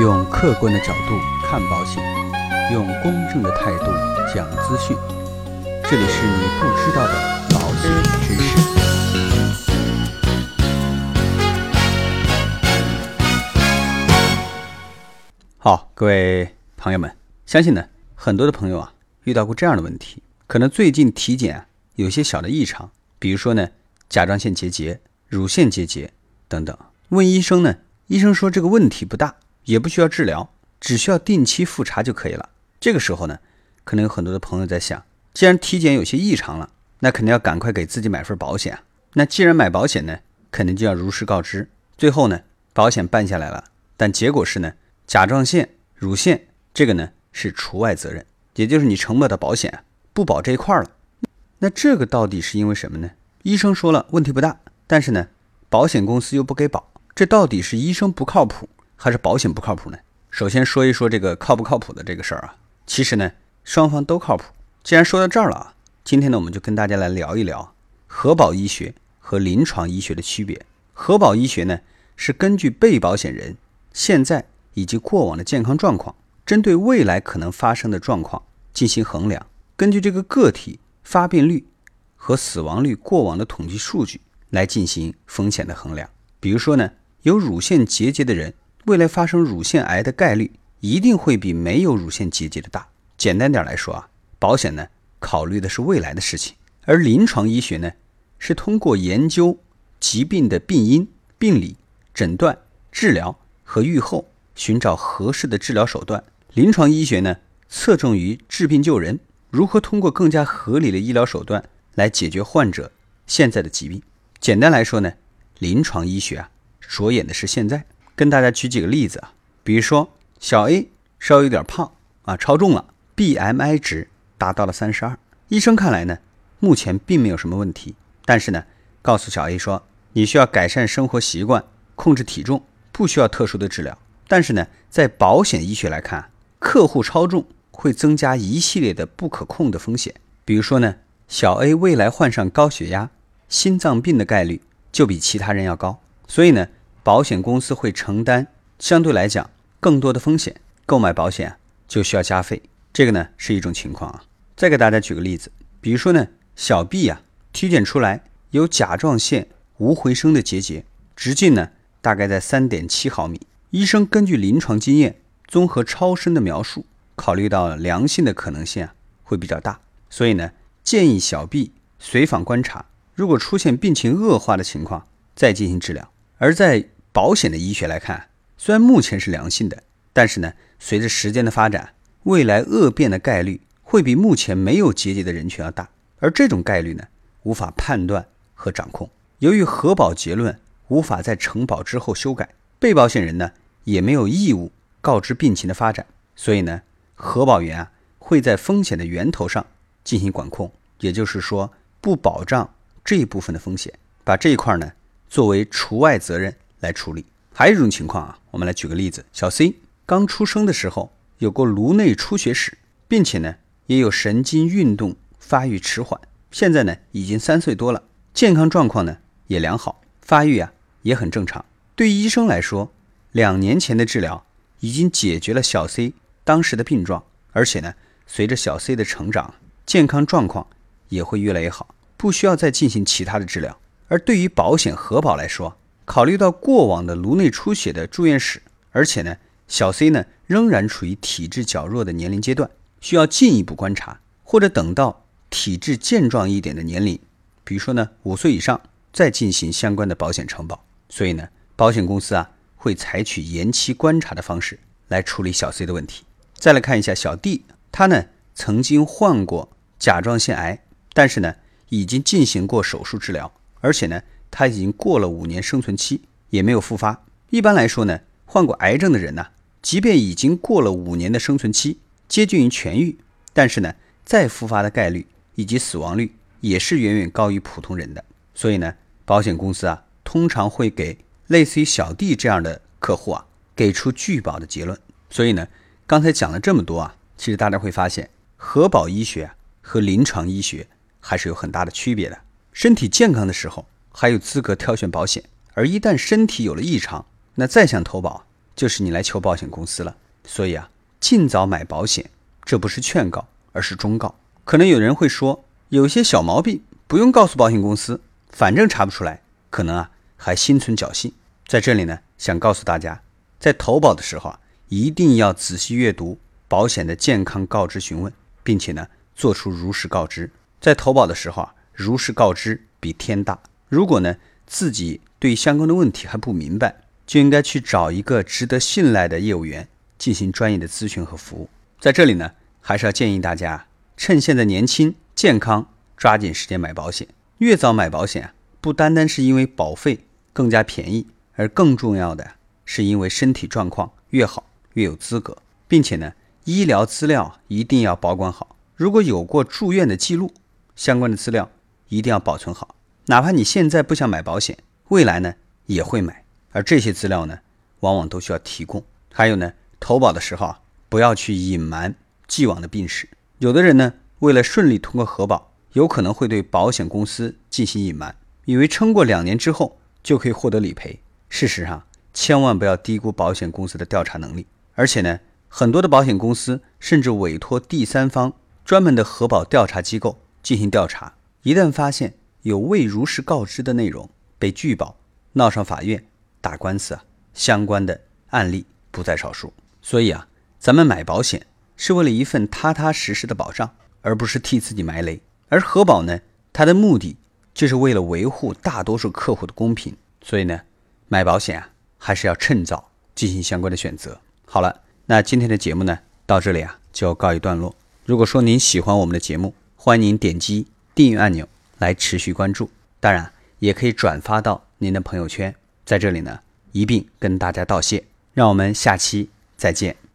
用客观的角度看保险，用公正的态度讲资讯。这里是你不知道的保险知识。好，各位朋友们，相信呢，很多的朋友啊，遇到过这样的问题，可能最近体检啊有些小的异常，比如说呢，甲状腺结节、乳腺结节等等。问医生呢，医生说这个问题不大，也不需要治疗，只需要定期复查就可以了。这个时候呢，可能有很多的朋友在想，既然体检有些异常了，那肯定要赶快给自己买份保险啊。那既然买保险呢，肯定就要如实告知。最后呢，保险办下来了，但结果是呢，甲状腺、乳腺这个呢是除外责任，也就是你承保的保险不保这一块了。那这个到底是因为什么呢？医生说了问题不大，但是呢，保险公司又不给保，这到底是医生不靠谱，还是保险不靠谱呢？首先说一说这个靠不靠谱的这个事儿啊。其实呢，双方都靠谱。既然说到这儿了啊，今天呢，我们就跟大家来聊一聊核保医学和临床医学的区别。核保医学呢，是根据被保险人现在以及过往的健康状况，针对未来可能发生的状况进行衡量，根据这个个体发病率和死亡率过往的统计数据来进行风险的衡量。比如说呢，有乳腺结节的人，未来发生乳腺癌的概率一定会比没有乳腺结节的大。简单点来说啊，保险呢考虑的是未来的事情，而临床医学呢是通过研究疾病的病因、病理、诊断、治疗和预后，寻找合适的治疗手段。临床医学呢侧重于治病救人，如何通过更加合理的医疗手段来解决患者现在的疾病。简单来说呢，临床医学啊着眼的是现在。跟大家举几个例子啊，比如说小 A 稍微有点胖啊，超重了，BMI 值达到了三十二。医生看来呢，目前并没有什么问题，但是呢，告诉小 A 说，你需要改善生活习惯，控制体重，不需要特殊的治疗。但是呢，在保险医学来看，客户超重会增加一系列的不可控的风险，比如说呢，小 A 未来患上高血压、心脏病的概率就比其他人要高，所以呢。保险公司会承担相对来讲更多的风险，购买保险就需要加费，这个呢是一种情况啊。再给大家举个例子，比如说呢，小 B 呀体检出来有甲状腺无回声的结节，直径呢大概在三点七毫米，医生根据临床经验，综合超声的描述，考虑到良性的可能性啊会比较大，所以呢建议小 B 随访观察，如果出现病情恶化的情况再进行治疗，而在保险的医学来看，虽然目前是良性的，但是呢，随着时间的发展，未来恶变的概率会比目前没有结节的人群要大，而这种概率呢，无法判断和掌控。由于核保结论无法在承保之后修改，被保险人呢也没有义务告知病情的发展，所以呢，核保员啊会在风险的源头上进行管控，也就是说，不保障这一部分的风险，把这一块呢作为除外责任。来处理。还有一种情况啊，我们来举个例子：小 C 刚出生的时候有过颅内出血史，并且呢也有神经运动发育迟缓，现在呢已经三岁多了，健康状况呢也良好，发育啊也很正常。对医生来说，两年前的治疗已经解决了小 C 当时的病状，而且呢随着小 C 的成长，健康状况也会越来越好，不需要再进行其他的治疗。而对于保险核保来说，考虑到过往的颅内出血的住院史，而且呢，小 C 呢仍然处于体质较弱的年龄阶段，需要进一步观察，或者等到体质健壮一点的年龄，比如说呢五岁以上，再进行相关的保险承保。所以呢，保险公司啊会采取延期观察的方式来处理小 C 的问题。再来看一下小 D，他呢曾经患过甲状腺癌，但是呢已经进行过手术治疗，而且呢。他已经过了五年生存期，也没有复发。一般来说呢，患过癌症的人呢，即便已经过了五年的生存期，接近于痊愈，但是呢，再复发的概率以及死亡率也是远远高于普通人的。所以呢，保险公司啊，通常会给类似于小弟这样的客户啊，给出拒保的结论。所以呢，刚才讲了这么多啊，其实大家会发现，核保医学和临床医学还是有很大的区别的。身体健康的时候。还有资格挑选保险，而一旦身体有了异常，那再想投保就是你来求保险公司了。所以啊，尽早买保险，这不是劝告，而是忠告。可能有人会说，有些小毛病不用告诉保险公司，反正查不出来，可能啊还心存侥幸。在这里呢，想告诉大家，在投保的时候啊，一定要仔细阅读保险的健康告知询问，并且呢，做出如实告知。在投保的时候啊，如实告知比天大。如果呢自己对相关的问题还不明白，就应该去找一个值得信赖的业务员进行专业的咨询和服务。在这里呢，还是要建议大家。趁现在年轻健康，抓紧时间买保险。越早买保险啊，不单单是因为保费更加便宜，而更重要的是因为身体状况越好越有资格，并且呢，医疗资料一定要保管好。如果有过住院的记录，相关的资料一定要保存好。哪怕你现在不想买保险，未来呢也会买，而这些资料呢，往往都需要提供。还有呢，投保的时候啊，不要去隐瞒既往的病史。有的人呢，为了顺利通过核保，有可能会对保险公司进行隐瞒，以为撑过两年之后就可以获得理赔。事实上，千万不要低估保险公司的调查能力。而且呢，很多的保险公司甚至委托第三方专门的核保调查机构进行调查。一旦发现有未如实告知的内容被拒保，闹上法院打官司啊，相关的案例不在少数。所以啊，咱们买保险。是为了一份踏踏实实的保障，而不是替自己埋雷。而核保呢，它的目的就是为了维护大多数客户的公平。所以呢，买保险啊，还是要趁早进行相关的选择。好了，那今天的节目呢，到这里啊就告一段落。如果说您喜欢我们的节目，欢迎您点击订阅按钮来持续关注。当然，也可以转发到您的朋友圈。在这里呢，一并跟大家道谢。让我们下期再见。